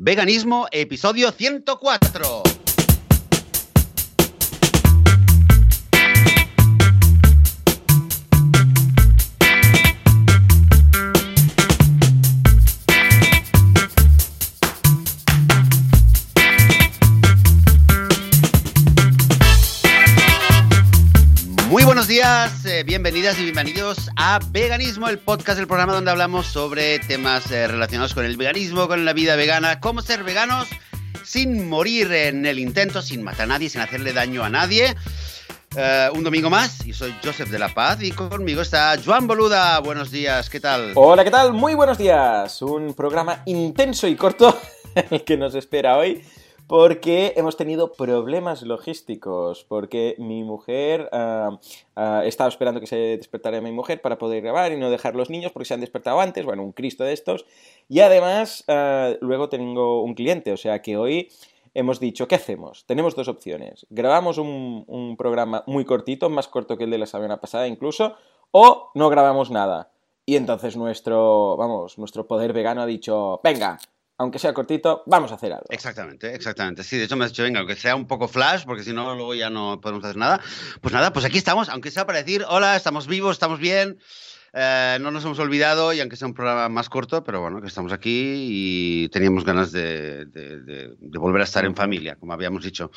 Veganismo, episodio 104. Eh, bienvenidas y bienvenidos a Veganismo, el podcast, el programa donde hablamos sobre temas eh, relacionados con el veganismo, con la vida vegana, cómo ser veganos sin morir en el intento, sin matar a nadie, sin hacerle daño a nadie. Eh, un domingo más, y soy Joseph de la Paz y conmigo está Joan Boluda. Buenos días, ¿qué tal? Hola, ¿qué tal? Muy buenos días. Un programa intenso y corto el que nos espera hoy porque hemos tenido problemas logísticos, porque mi mujer uh, uh, estaba esperando que se despertara mi mujer para poder grabar y no dejar los niños porque se han despertado antes, bueno, un Cristo de estos, y además uh, luego tengo un cliente, o sea que hoy hemos dicho, ¿qué hacemos? Tenemos dos opciones, grabamos un, un programa muy cortito, más corto que el de la semana pasada incluso, o no grabamos nada. Y entonces nuestro, vamos, nuestro poder vegano ha dicho, venga, aunque sea cortito, vamos a hacer algo. Exactamente, exactamente. Sí, de hecho me has dicho, venga, aunque sea un poco flash, porque si no, luego ya no podemos hacer nada. Pues nada, pues aquí estamos, aunque sea para decir, hola, estamos vivos, estamos bien, eh, no nos hemos olvidado, y aunque sea un programa más corto, pero bueno, que estamos aquí y teníamos ganas de, de, de, de volver a estar en familia, como habíamos dicho.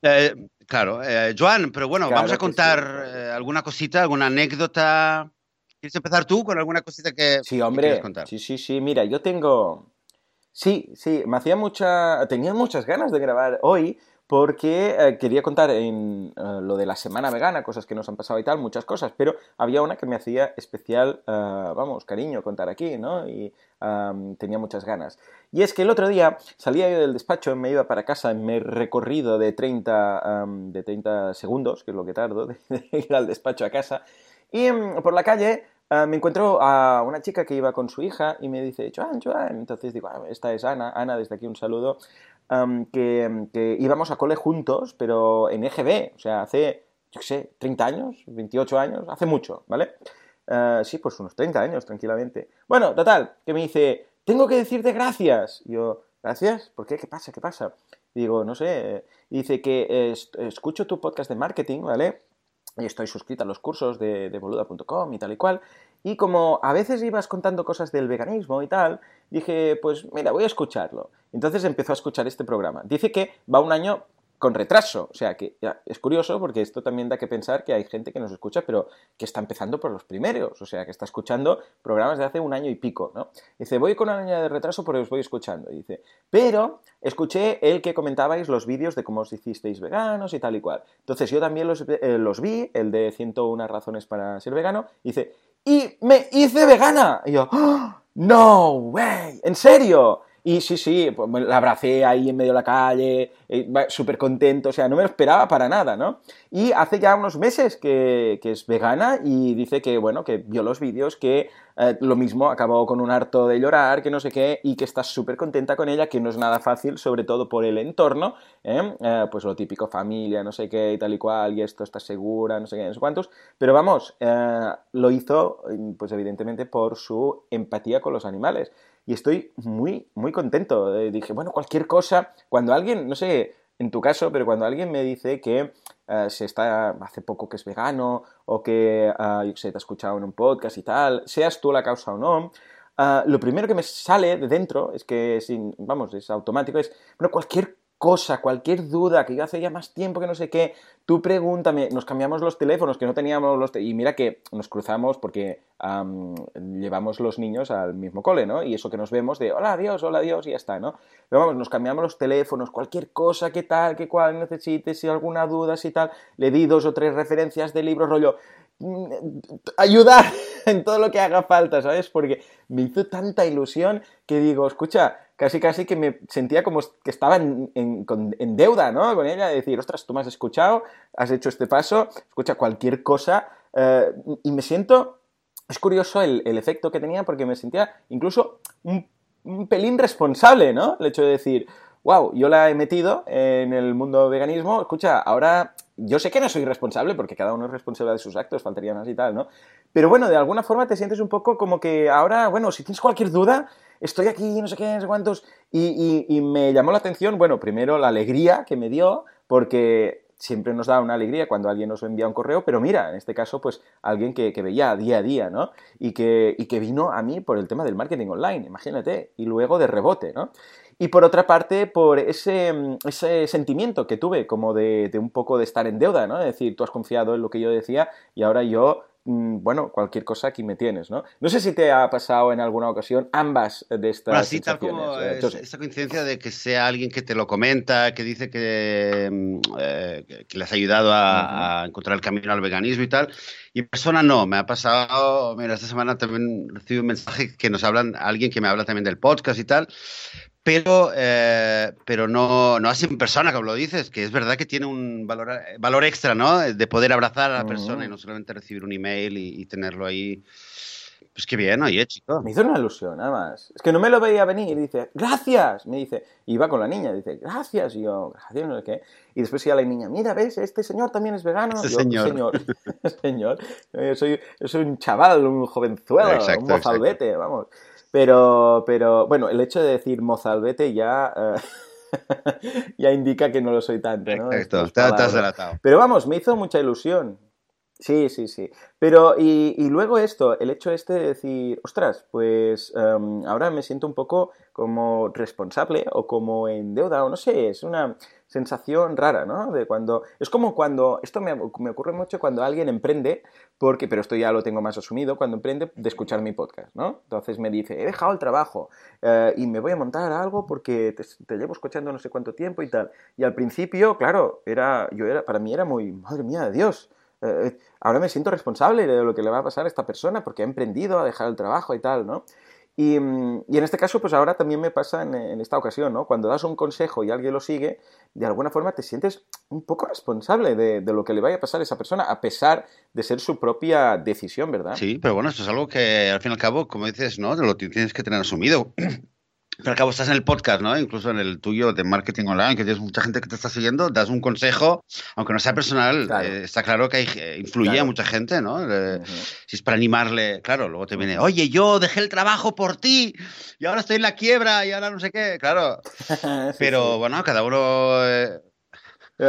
Eh, claro, eh, Joan, pero bueno, Claro vamos a que contar sí. eh, alguna cosita, alguna anécdota. ¿Quieres empezar tú con alguna cosita que, Sí, que hombre. quieres contar? Sí, sí, sí. Mira, yo tengo. Sí, sí, me hacía mucha. Tenía muchas ganas de grabar hoy porque eh, quería contar en eh, lo de la semana vegana, cosas que nos han pasado y tal, muchas cosas, pero había una que me hacía especial, eh, vamos, cariño contar aquí, ¿no? Y tenía muchas ganas. Y es que el otro día salía yo del despacho, me iba para casa en mi recorrido de 30, am, de 30 segundos, que es lo que tardo de, de ir al despacho a casa, y mm, por la calle ah, me encuentro a una chica que iba con su hija y me dice, Joan, Joan. Entonces digo, "Ah, esta es Ana, Ana, desde aquí un saludo, am, que, íbamos a cole juntos, pero en EGB, o sea, hace, yo qué sé, 30 años, 28 años, hace mucho, ¿vale? Ah, sí, pues unos 30 años, tranquilamente. Bueno, total, que me dice, tengo que decirte gracias. Yo, ¿gracias? ¿Por qué? ¿Qué pasa? ¿Qué pasa? Digo, no sé. Dice que escucho tu podcast de marketing, ¿vale? Estoy suscrita a los cursos de, de boluda.com y tal y cual. Y como a veces ibas contando cosas del veganismo y tal, dije, pues mira, voy a escucharlo. Entonces empezó a escuchar este programa. Dice que va un año con retraso, o sea que es curioso porque esto también da que pensar que hay gente que nos escucha, pero que está empezando por los primeros, o sea que está escuchando programas de hace un año y pico, ¿no? Dice, voy con un año de retraso porque os voy escuchando. Y dice, pero escuché el que comentabais los vídeos de cómo os hicisteis veganos y tal y cual. Entonces yo también los, eh, los vi, el de 101 razones para ser vegano, y dice, ¡y me hice vegana! Y yo, ¡Oh, ¡no way! ¿En serio? Y sí, sí, pues la abracé ahí en medio de la calle, eh, súper contento, o sea, no me lo esperaba para nada, ¿no? Y hace ya unos meses que, es vegana y dice que, bueno, que vio los vídeos, que eh, lo mismo acabó con un harto de llorar, que no sé qué, y que está súper contenta con ella, que no es nada fácil, sobre todo por el entorno, ¿eh? Pues lo típico, familia, no sé qué, y tal y cual, y esto está segura, no sé qué, no sé cuántos, pero vamos, lo hizo, pues evidentemente, por su empatía con los animales. Y estoy muy, muy contento. Eh, dije, bueno, cualquier cosa, cuando alguien, no sé, en tu caso, pero cuando alguien me dice que eh, se está hace poco que es vegano o que, qué sé, te ha escuchado en un podcast y tal, seas tú la causa o no, ah, lo primero que me sale de dentro es que, sin, vamos, es automático, es, bueno, cualquier cosa, cualquier duda, que yo hace ya más tiempo que no sé qué, tú pregúntame, nos cambiamos los teléfonos, que no teníamos los... te- y mira que nos cruzamos porque am, llevamos los niños al mismo cole, ¿no? Y eso que nos vemos de, hola, adiós, hola, adiós, y ya está, ¿no? Pero vamos, nos cambiamos los teléfonos, cualquier cosa que tal, que cual necesites, si alguna duda, si tal, le di dos o tres referencias de libros, rollo, ayudar en todo lo que haga falta, ¿sabes? Porque me hizo tanta ilusión que digo, escucha, casi casi que me sentía como que estaba en, deuda, ¿no? Con ella, de decir, ostras, tú me has escuchado, has hecho este paso, escucha cualquier cosa, eh, y me siento, es curioso el, el efecto que tenía porque me sentía incluso un, un pelín responsable, ¿no? El hecho de decir, wow, yo la he metido en el mundo veganismo, escucha, ahora yo sé que no soy responsable, porque cada uno es responsable de sus actos, faltaría más y tal, ¿no? Pero bueno, de alguna forma te sientes un poco como que ahora, bueno, si tienes cualquier duda, estoy aquí, no sé qué, no sé cuántos. Y, y, me llamó la atención, bueno, primero la alegría que me dio, porque siempre nos da una alegría cuando alguien nos envía un correo, pero mira, en este caso, pues alguien que, que veía día a día, ¿no? Y que, y que vino a mí por el tema del marketing online, imagínate, y luego de rebote, ¿no? Y por otra parte, por ese, ese sentimiento que tuve como de, de, un poco de estar en deuda, ¿no? Es decir, tú has confiado en lo que yo decía y ahora yo bueno, cualquier cosa aquí me tienes, ¿no? No sé si te ha pasado en alguna ocasión ambas de estas bueno, así tal como ¿eh? esta coincidencia de que sea alguien que te lo comenta, que dice que, mm, eh, que le has ayudado a, a, encontrar el camino al veganismo y tal, y persona no, me ha pasado, mira, esta semana también recibí un mensaje que nos hablan, alguien que me habla también del podcast y tal, pero, eh, pero no, no así en persona, como lo dices, que es verdad que tiene un valor, valor extra, ¿no? De poder abrazar a la persona y no solamente recibir un email y, y tenerlo ahí. Pues qué bien, oye, chico. Me hizo una ilusión, nada más. Es que no me lo veía venir y dice, gracias, me dice. Y iba con la niña, dice, gracias. Y yo, gracias, no sé qué. Y después iba la niña, mira, ¿ves? Este señor también es vegano. Este yo, señor. Señor. señor. Yo soy, yo soy un chaval, un jovenzuelo, exacto, un mozalbete, vamos. Pero, pero bueno, el hecho de decir mozalbete ya, uh, ya indica que no lo soy tanto, ¿no? Exacto, te, has delatado. Pero vamos, me hizo mucha ilusión. Sí, sí, sí. Pero, y, y, luego esto, el hecho este de decir, ostras, pues um, ahora me siento un poco como responsable o como en deuda, o no sé, es una sensación rara, ¿no? De cuando, es como cuando, esto me, me ocurre mucho cuando alguien emprende, porque, pero esto ya lo tengo más asumido, cuando emprende de escuchar mi podcast, ¿no? Entonces me dice, he dejado el trabajo eh, y me voy a montar algo porque te, llevo escuchando no sé cuánto tiempo y tal. Y al principio, claro, era, yo era, para mí era muy, madre mía de Dios, eh, ahora me siento responsable de lo que le va a pasar a esta persona porque ha emprendido, ha dejado el trabajo y tal, ¿no? Y, y, en este caso, pues ahora también me pasa en, en, esta ocasión, ¿no? Cuando das un consejo y alguien lo sigue, de alguna forma te sientes un poco responsable de, de, lo que le vaya a pasar a esa persona, a pesar de ser su propia decisión, ¿verdad? Sí, pero bueno, esto es algo que al fin y al cabo, como dices, ¿no? Lo tienes que tener asumido. Pero al cabo estás en el podcast, ¿no? Incluso en el tuyo de marketing online, que tienes mucha gente que te está siguiendo, das un consejo, aunque no sea personal, claro. Eh, está claro que hay, eh, influye claro. a mucha gente, ¿no? Eh, uh -huh. Si es para animarle, claro, luego te viene, oye, yo dejé el trabajo por ti y ahora estoy en la quiebra y ahora no sé qué, claro. sí, Pero sí. bueno, cada uno eh,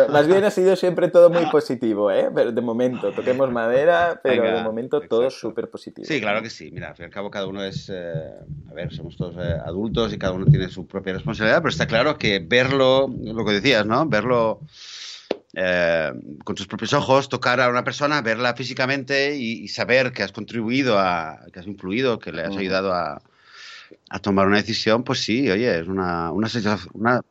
más bien ha sido siempre todo muy positivo, ¿eh? Pero de momento, toquemos madera, pero Venga, de momento exacto. todo súper positivo. Sí, claro que sí. Mira, al fin y al cabo cada uno es, eh, a ver, somos todos eh, adultos y cada uno tiene su propia responsabilidad, pero está claro que verlo, lo que decías, ¿no? Verlo eh, con tus propios ojos, tocar a una persona, verla físicamente y, y, saber que has contribuido, a, que has influido, que le has ayudado a, a tomar una decisión, pues sí, oye, es una, una, una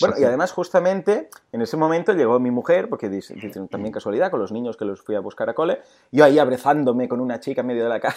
bueno, y además, justamente en ese momento llegó mi mujer, porque dicen también casualidad, con los niños que los fui a buscar a cole, yo ahí abrazándome con una chica en medio de la calle.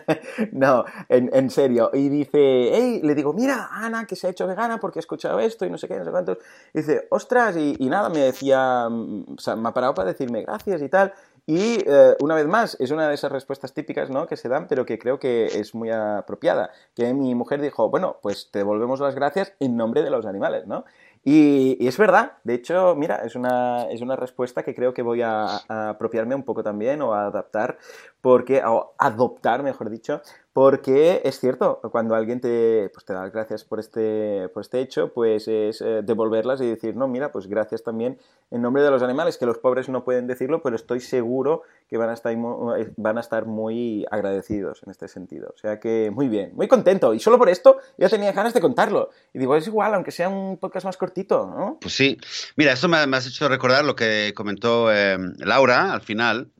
no, en, en, serio. Y dice, hey, le digo, mira, Ana, que se ha hecho vegana porque he escuchado esto y no sé qué, no sé cuántos. Y dice, ostras, y, y nada, me decía, o sea, me ha parado para decirme gracias y tal. Y eh, una vez más, es una de esas respuestas típicas ¿no? que se dan, pero que creo que es muy apropiada. Que mi mujer dijo, bueno, pues te devolvemos las gracias en nombre de los animales, ¿no? Y, es verdad, de hecho, mira, es una, es una respuesta que creo que voy a, a apropiarme un poco también o a adaptar, porque, o adoptar, mejor dicho, porque es cierto, cuando alguien te, pues te da las gracias por este, por este hecho, pues es eh, devolverlas y decir, no, mira, pues gracias también en nombre de los animales, que los pobres no pueden decirlo, pero estoy seguro que van a estar, eh, van a estar muy agradecidos en este sentido. O sea que muy bien, muy contento. Y solo por esto ya tenía ganas de contarlo. Y digo, es igual, aunque sea un podcast más cortito, ¿no? Pues sí. Mira, esto me, has hecho recordar lo que comentó eh, Laura al final.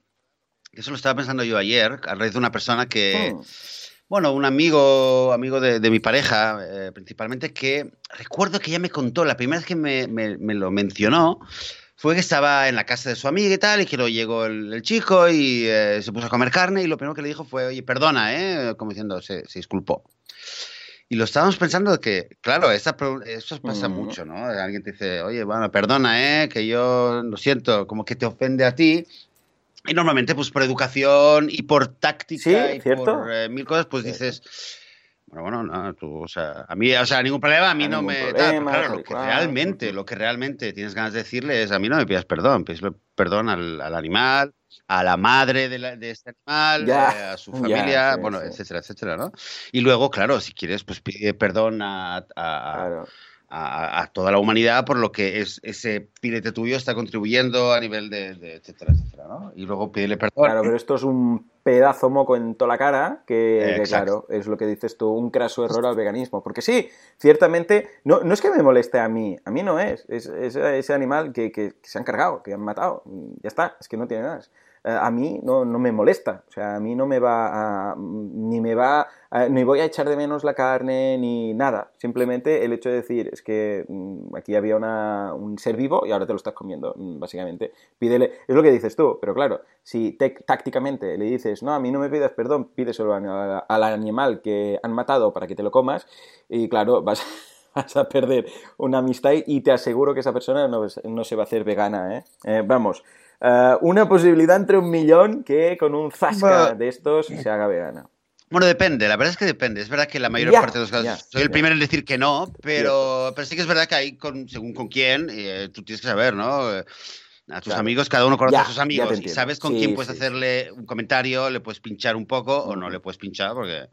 Eso lo estaba pensando yo ayer, a raíz de una persona que... Hmm bueno, un amigo, amigo de, de mi pareja, eh, principalmente, que recuerdo que ella me contó, la primera vez que me, me, me, lo mencionó, fue que estaba en la casa de su amiga y tal, y que luego llegó el, el chico y eh, se puso a comer carne, y lo primero que le dijo fue, oye, perdona, ¿eh? Como diciendo, se, se disculpó. Y lo estábamos pensando que, claro, esa, eso pasa mm. mucho, ¿no? Alguien te dice, oye, bueno, perdona, ¿eh? Que yo lo siento, como que te ofende a ti, y normalmente, pues por educación y por táctica ¿Sí? y ¿Cierto? por eh, mil cosas, pues dices, Bueno, bueno, no, tú, o sea, a mí, o sea, ningún problema, a mí no, me. claro, lo que realmente, lo que realmente tienes ganas de decirle es: a mí no me pidas perdón, pides perdón al, animal, a la madre de, de este animal, eh, a su familia, bueno, etcétera, etcétera, ¿no? Y luego, claro, si quieres, pues pide perdón a, a, toda la humanidad por lo que es, ese pilete tuyo está contribuyendo a nivel de, etcétera, etcétera, ¿no? Y luego pídele perdón. Claro, pero esto es un pedazo moco en toda la cara, que, claro, es lo que dices tú, un craso error al veganismo. Porque sí, ciertamente, no, no es que me moleste a mí, a mí no es, es, ese animal que, que, se han cargado, que han matado, ya está, es que no tiene nada. Eh, a mí no, no, me molesta. O sea, a mí no me va a, ni me va, ni voy a echar de menos la carne, ni nada. Simplemente el hecho de decir, es que mm, aquí había una, un ser vivo y ahora te lo estás comiendo, mm, básicamente. Pídele, es lo que dices tú, pero claro, si tácticamente le dices, no, a mí no me pidas perdón, pídeselo al, al animal que han matado para que te lo comas, y claro, vas vas a perder una amistad y te aseguro que esa persona no, no se va a hacer vegana. ¿eh? eh vamos, eh, una posibilidad entre un millón que con un zasca de estos se haga vegana. Bueno, depende, la verdad es que depende. Es verdad que la mayor parte de los casos, soy el primero en decir que no, pero, pero sí que es verdad que hay, con, según con quién, eh, tú tienes que saber, ¿no? A tus amigos, cada uno conoce a sus amigos y sabes con quién puedes hacerle un comentario, le puedes pinchar un poco o no le puedes pinchar porque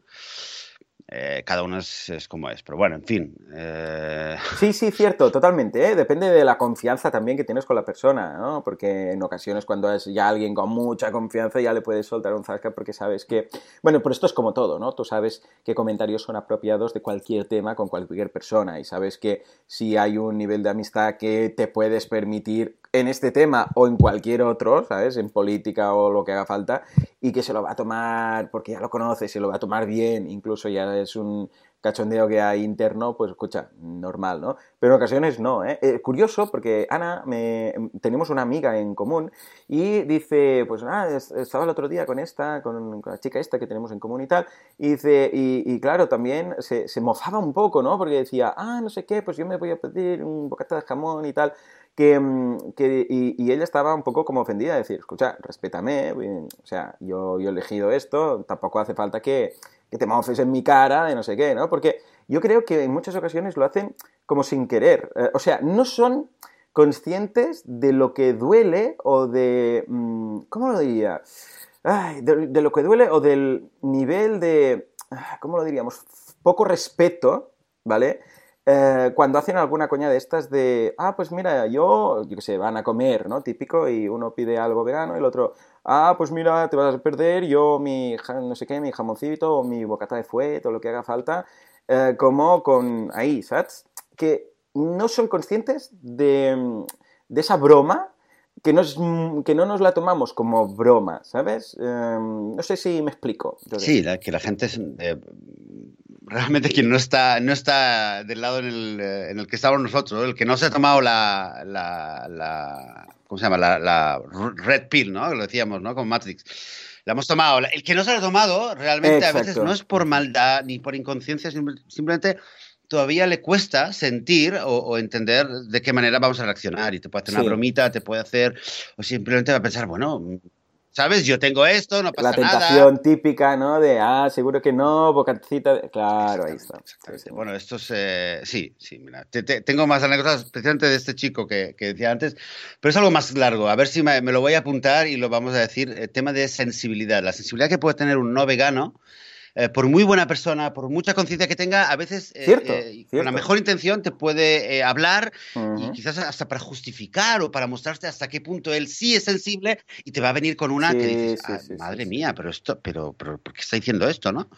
eh, cada uno es, como es. Pero bueno, en fin. Eh, sí, sí, cierto, totalmente. ¿eh? Depende de la confianza también que tienes con la persona, ¿no? Porque en ocasiones cuando es ya alguien con mucha confianza ya le puedes soltar un zasca porque sabes que... Bueno, pero esto es como todo, ¿no? Tú sabes qué comentarios son apropiados de cualquier tema con cualquier persona y sabes que si hay un nivel de amistad que te puedes permitir en este tema o en cualquier otro, ¿sabes? En política o lo que haga falta, y que se lo va a tomar, porque ya lo conoce, se lo va a tomar bien, incluso ya es un cachondeo que hay interno, pues escucha, normal, ¿no? Pero en ocasiones no, ¿eh? eh curioso, porque Ana, me, tenemos una amiga en común y dice, pues nada, estaba el otro día con esta, con, la chica esta que tenemos en común y tal, y dice, y, claro, también se, se, mofaba un poco, ¿no? Porque decía, ah, no sé qué, pues yo me voy a pedir un bocata de jamón y tal, que, mm, que y, ella estaba un poco como ofendida, de decir, escucha, respétame, o sea, yo, yo he elegido esto, tampoco hace falta que, que te mofes en mi cara de no sé qué, ¿no? Porque yo creo que en muchas ocasiones lo hacen como sin querer, eh, o sea, no son conscientes de lo que duele o de, mm, ¿cómo lo diría? de, de, lo que duele o del nivel de, ah, ¿cómo lo diríamos? Poco respeto, ¿vale? Eh, cuando hacen alguna coña de estas de, ah, pues mira, yo, yo qué sé, van a comer, ¿no? Típico, y uno pide algo vegano y el otro, ah, pues mira, te vas a perder yo mi, no sé qué, mi jamoncito o mi bocata de fuet o lo que haga falta, eh, como con ahí, ¿sabes? Que no son conscientes de, de esa broma que, que no nos la tomamos como broma, ¿sabes? Em, no sé si me explico. Sí, que la gente es, eh, realmente quien no está, no está del lado en el, eh, en el que estamos nosotros, el que no se ha tomado la, la, ¿cómo se llama? La, red pill, ¿no? Lo decíamos, ¿no? Con Matrix. La hemos tomado. El que no se la ha tomado realmente a veces no es por maldad ni por inconsciencia, simplemente todavía le cuesta sentir o, entender de qué manera vamos a reaccionar. Y te puede hacer una bromita, te puede hacer, o simplemente va a pensar, bueno, ¿sabes? Yo tengo esto, no pasa nada. La tentación típica, ¿no? De, ah, seguro que no, bocacita. Claro, ahí está. Bueno, esto es. Eh, sí, sí, mira. tengo más anécdotas, especialmente de este chico que, decía antes, pero es algo más largo. A ver si me, lo voy a apuntar y lo vamos a decir. El tema de sensibilidad. La sensibilidad que puede tener un no vegano eh, por muy buena persona, por mucha conciencia que tenga, a veces eh, eh, con la mejor intención te puede hablar y quizás hasta para justificar o para mostrarte hasta qué punto él sí es sensible y te va a venir con una que dices, ah, madre mía, pero esto, pero, pero, ¿por qué está diciendo esto, no?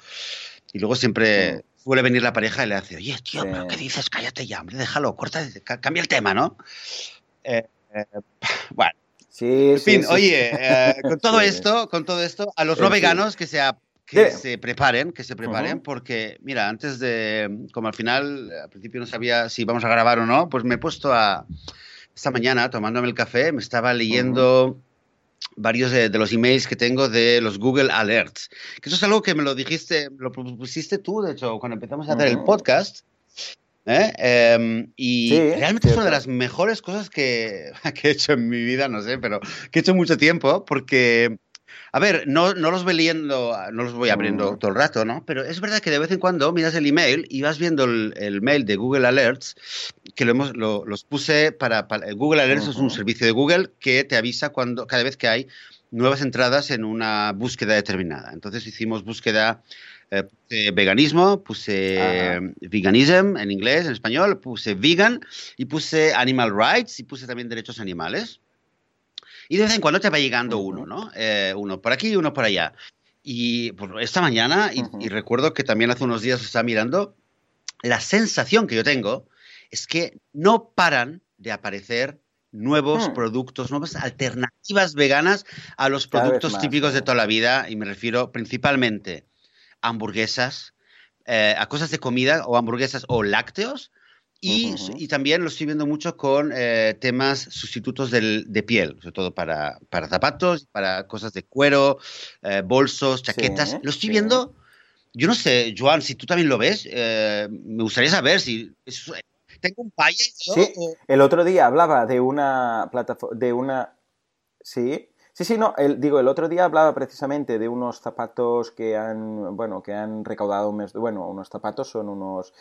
Y luego siempre suele venir la pareja y le hace, oye, tío, ¿pero qué dices? Cállate ya, hombre, déjalo, corta, cambia el tema, ¿no? bueno. Sí, en fin, oye, con todo esto, con todo esto, a los no veganos que sea que se preparen, que se preparen, porque, mira, antes de, como al final, al principio no sabía si vamos a grabar o no, pues me he puesto a, esta mañana, tomándome el café, me estaba leyendo varios de, los emails que tengo de los Google Alerts, que eso es algo que me lo dijiste, lo propusiste tú, de hecho, cuando empezamos a hacer el podcast. ¿eh? Em, y realmente es una de las mejores cosas que, que, he hecho en mi vida, no sé, pero que he hecho mucho tiempo, porque A ver, no, no los voy leyendo, no los voy abriendo todo el rato, ¿no? Pero es verdad que de vez en cuando miras el email y vas viendo el, el mail de Google Alerts, que lo hemos, lo- los puse para, para- Google Alerts es un servicio de Google que te avisa cuando, cada vez que hay nuevas entradas en una búsqueda determinada. Entonces hicimos búsqueda, eh, puse veganismo, puse Ajá. veganism en inglés, en español, puse vegan y puse animal rights y puse también derechos animales. Y de vez en cuando te va llegando uno, ¿no? Eh, uno por aquí y uno por allá. Y pues, esta mañana, y, recuerdo que también hace unos días estaba mirando, la sensación que yo tengo es que no paran de aparecer nuevos Hmm. productos, nuevas alternativas veganas a los Cada productos más, típicos de toda la vida, y me refiero principalmente a hamburguesas, eh, a cosas de comida o hamburguesas o lácteos. Y, también lo estoy viendo mucho con eh, temas sustitutos del- de piel, sobre todo para, para zapatos, para cosas de cuero, eh, bolsos, chaquetas. Sí, lo estoy sí. viendo, yo no sé, Joan, si tú también lo ves, eh, me gustaría saber si es- tengo un paye yo, Sí. El otro día hablaba de una plataforma, de una... Sí, sí, sí, no, el, digo, el otro día hablaba precisamente de unos zapatos que han, bueno, que han recaudado un mes, bueno, unos zapatos son unos,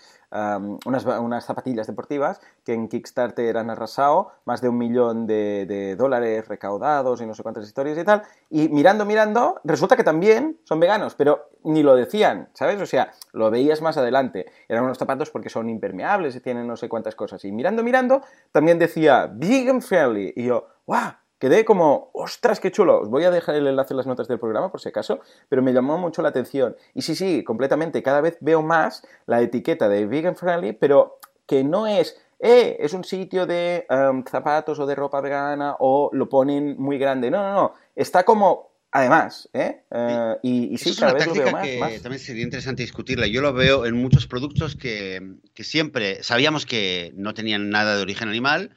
unas, unas zapatillas deportivas que en Kickstarter han arrasado más de un millón de, de dólares recaudados y no sé cuántas historias y tal, y mirando, mirando, resulta que también son veganos, pero ni lo decían, ¿sabes? O sea, lo veías más adelante. Eran unos zapatos porque son impermeables y tienen no sé cuántas cosas. Y mirando, mirando, también decía vegan friendly. Y yo, ¡guau! Quedé como, ostras, qué chulo. Os voy a dejar el enlace en las notas del programa por si acaso, pero me llamó mucho la atención. Y sí, sí, completamente. Cada vez veo más la etiqueta de vegan friendly, pero que no es, eh, es un sitio de em, zapatos o de ropa vegana o lo ponen muy grande. No, no, no. Está como, además, ¿eh? Eh, y, y sí, es cada una vez lo veo táctica más. que más. también sería interesante discutirla. Yo lo veo en muchos productos que, que siempre sabíamos que no tenían nada de origen animal,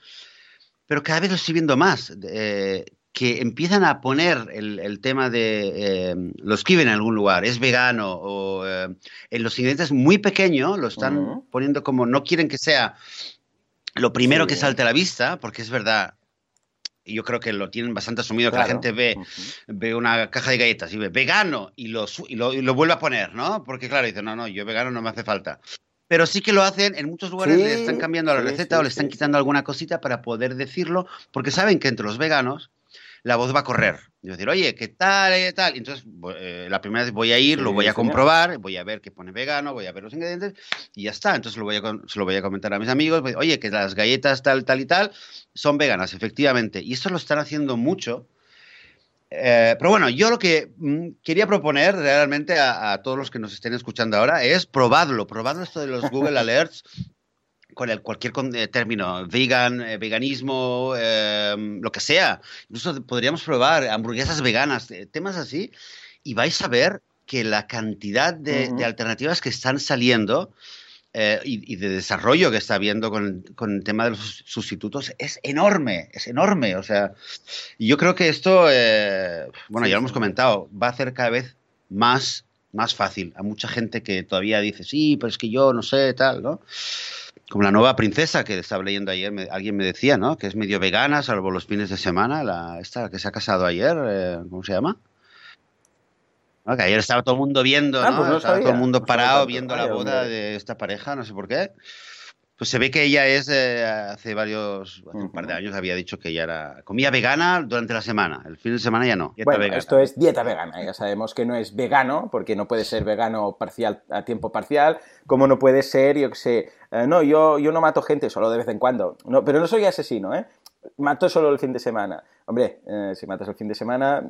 pero cada vez lo estoy viendo más. eh, que empiezan a poner el, el tema de eh, lo escriben en algún lugar, es vegano, o eh, en los ingredientes muy pequeños lo están Ujú. poniendo como no quieren que sea lo primero Sí. que salte a la vista, porque es verdad. Y yo creo que lo tienen bastante asumido, que la Claro. gente ve Ujú. ve una caja de galletas y ve vegano y lo, y lo, y lo vuelve a poner, ¿no? Porque claro, dice, no, no, yo vegano no me hace falta. Pero sí que lo hacen, en muchos lugares Sí, le están cambiando la sí, receta sí, o le están quitando alguna cosita para poder decirlo, porque saben que entre los veganos la voz va a correr. Y decir, oye, ¿qué tal? ¿Qué tal? Y entonces, eh, la primera vez voy a ir, lo voy a comprobar, voy a ver qué pone vegano, voy a ver los ingredientes y ya está. Entonces lo voy a, se lo voy a comentar a mis amigos, voy- oye, que las galletas tal, tal y tal son veganas, efectivamente. Y esto lo están haciendo mucho. Eh, pero bueno, yo lo que mm, quería proponer realmente a, a todos los que nos estén escuchando ahora es probadlo, probadlo esto de los Google Alerts con el, cualquier con- eh, término, vegan, eh, veganismo, eh, lo que sea. Incluso podríamos probar hamburguesas veganas, eh, temas así, y vais a ver que la cantidad de, Ujú. de alternativas que están saliendo eh, y, y de desarrollo que está habiendo con, con el tema de los sustitutos es enorme, es enorme. O sea, yo creo que esto, eh, bueno, ya lo hemos comentado, va a hacer cada vez más, más fácil a mucha gente que todavía dice, sí, pero es que yo no sé, tal, ¿no? Como la nueva princesa que estaba leyendo ayer, me- alguien me decía, ¿no? Que es medio vegana, salvo los fines de semana, la, esta que se ha casado ayer, eh, ¿cómo se llama? Ah, que ayer estaba todo el mundo viendo, Ah, ¿no? pues no estaba todo el mundo no sabía parado tanto. viendo Vaya, la boda hombre. de esta pareja, no sé por qué. Pues se ve que ella es, eh, hace varios, hace un par de años había dicho que ella era, comía vegana durante la semana, el fin de semana ya no. dieta Bueno, vegana. esto es dieta vegana. Ya sabemos que no es vegano, porque no puede ser vegano parcial a tiempo parcial, como no puede ser, yo que sé, eh, no, yo, yo no mato gente solo de vez en cuando. No, pero no soy asesino, ¿eh? Mato solo el fin de semana. Hombre, eh, si matas el fin de semana,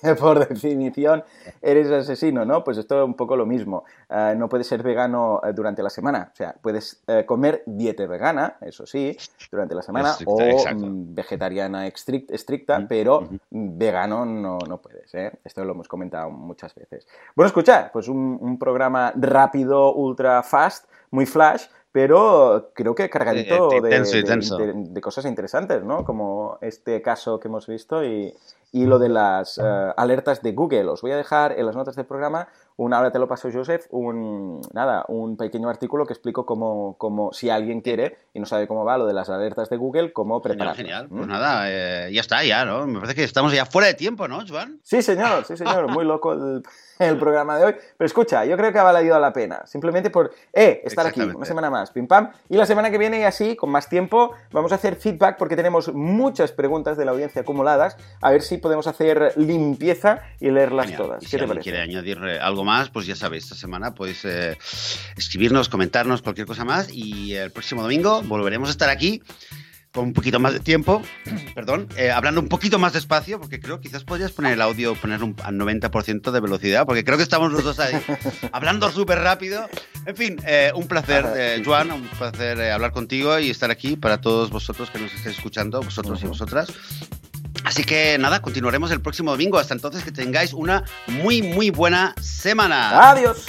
por definición, eres asesino, ¿no? Pues esto es un poco lo mismo. Eh, no puedes ser vegano eh, durante la semana. O sea, puedes eh, comer dieta vegana, eso sí, durante la semana, Estricta, o exacto. mm, vegetariana estric- estricta, pero vegano no, no puedes, ¿eh? Esto lo hemos comentado muchas veces. Bueno, escucha, pues un, un programa rápido, ultra fast, muy flash, pero creo que cargadito Eh, de, de- de- de cosas interesantes, ¿no? Como este caso que hemos visto y, y lo de las eh, alertas de Google. Os voy a dejar en las notas del programa un, ahora te lo paso Joseph, un, nada, un pequeño artículo que explico cómo, cómo, si alguien quiere y no sabe cómo va lo de las alertas de Google, cómo preparar. Genial, Pues nada, eh, ya está, ya, ¿no? Me parece que estamos ya fuera de tiempo, ¿no, Joan? Sí, señor, sí, señor, muy loco el, el programa de hoy. Pero escucha, yo creo que ha valido la pena. Simplemente por, eh, estar aquí una semana más, pim pam. Y la semana que viene, y así, con más tiempo, vamos a hacer feedback porque tenemos muchas preguntas de la audiencia acumuladas. A ver si podemos hacer limpieza y leerlas todas. ¿Qué si te parece? quiere añadir algo más, pues ya sabéis, esta semana podéis eh, escribirnos, comentarnos cualquier cosa más. Y el próximo domingo volveremos a estar aquí con un poquito más de tiempo, perdón, eh, hablando un poquito más despacio, porque creo que quizás podrías poner el audio, poner un, al 90% de velocidad, porque creo que estamos los dos ahí hablando súper rápido. En fin, eh, un placer, eh, Joan, un placer hablar contigo y estar aquí para todos vosotros que nos estéis escuchando, vosotros y vosotras. Así que nada, continuaremos el próximo domingo. Hasta entonces que tengáis una muy, muy buena semana. Adiós.